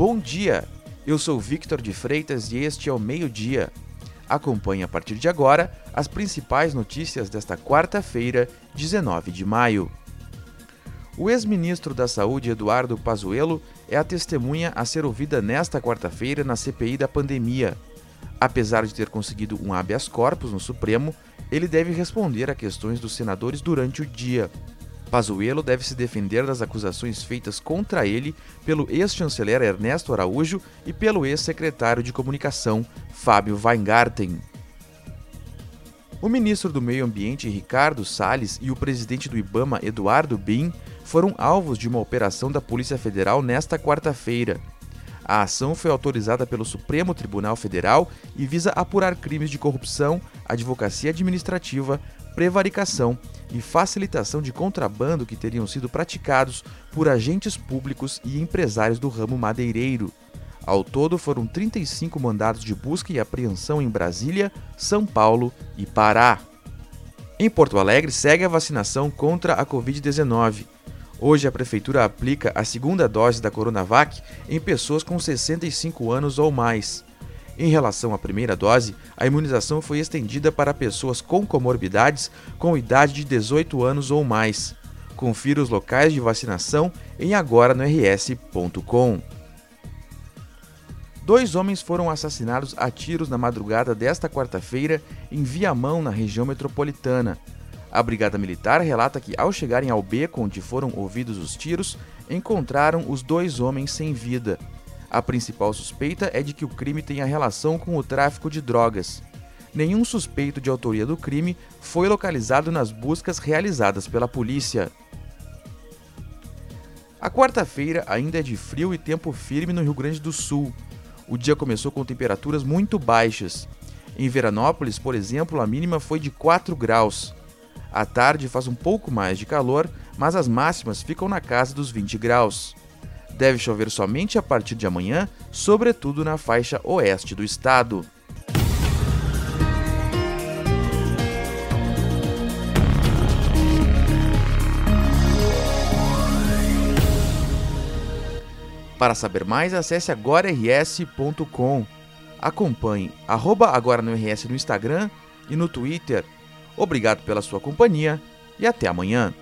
Bom dia, eu sou Victor de Freitas e este é o Meio-Dia. Acompanhe a partir de agora as principais notícias desta quarta-feira, 19 de maio. O ex-ministro da Saúde, Eduardo Pazuello, é a testemunha a ser ouvida nesta quarta-feira na CPI da pandemia. Apesar de ter conseguido um habeas corpus no Supremo, ele deve responder a questões dos senadores durante o dia. Pazuello deve se defender das acusações feitas contra ele pelo ex-chanceler Ernesto Araújo e pelo ex-secretário de Comunicação, Fábio Weingarten. O ministro do Meio Ambiente, Ricardo Salles, e o presidente do Ibama, Eduardo Bin, foram alvos de uma operação da Polícia Federal nesta quarta-feira. A ação foi autorizada pelo Supremo Tribunal Federal e visa apurar crimes de corrupção, advocacia administrativa, prevaricação e facilitação de contrabando que teriam sido praticados por agentes públicos e empresários do ramo madeireiro. Ao todo, foram 35 mandados de busca e apreensão em Brasília, São Paulo e Pará. Em Porto Alegre, segue a vacinação contra a Covid-19. Hoje, a Prefeitura aplica a segunda dose da Coronavac em pessoas com 65 anos ou mais. Em relação à primeira dose, a imunização foi estendida para pessoas com comorbidades com idade de 18 anos ou mais. Confira os locais de vacinação em agora no rs.com. Dois homens foram assassinados a tiros na madrugada desta quarta-feira em Viamão, na região metropolitana. A Brigada Militar relata que, ao chegarem ao beco onde foram ouvidos os tiros, encontraram os dois homens sem vida. A principal suspeita é de que o crime tenha relação com o tráfico de drogas. Nenhum suspeito de autoria do crime foi localizado nas buscas realizadas pela polícia. A quarta-feira ainda é de frio e tempo firme no Rio Grande do Sul. O dia começou com temperaturas muito baixas. Em Veranópolis, por exemplo, a mínima foi de 4 graus. À tarde faz um pouco mais de calor, mas as máximas ficam na casa dos 20 graus. Deve chover somente a partir de amanhã, sobretudo na faixa oeste do estado. Para saber mais, acesse agorars.com. Acompanhe arroba agora no RS no Instagram e no Twitter. Obrigado pela sua companhia e até amanhã.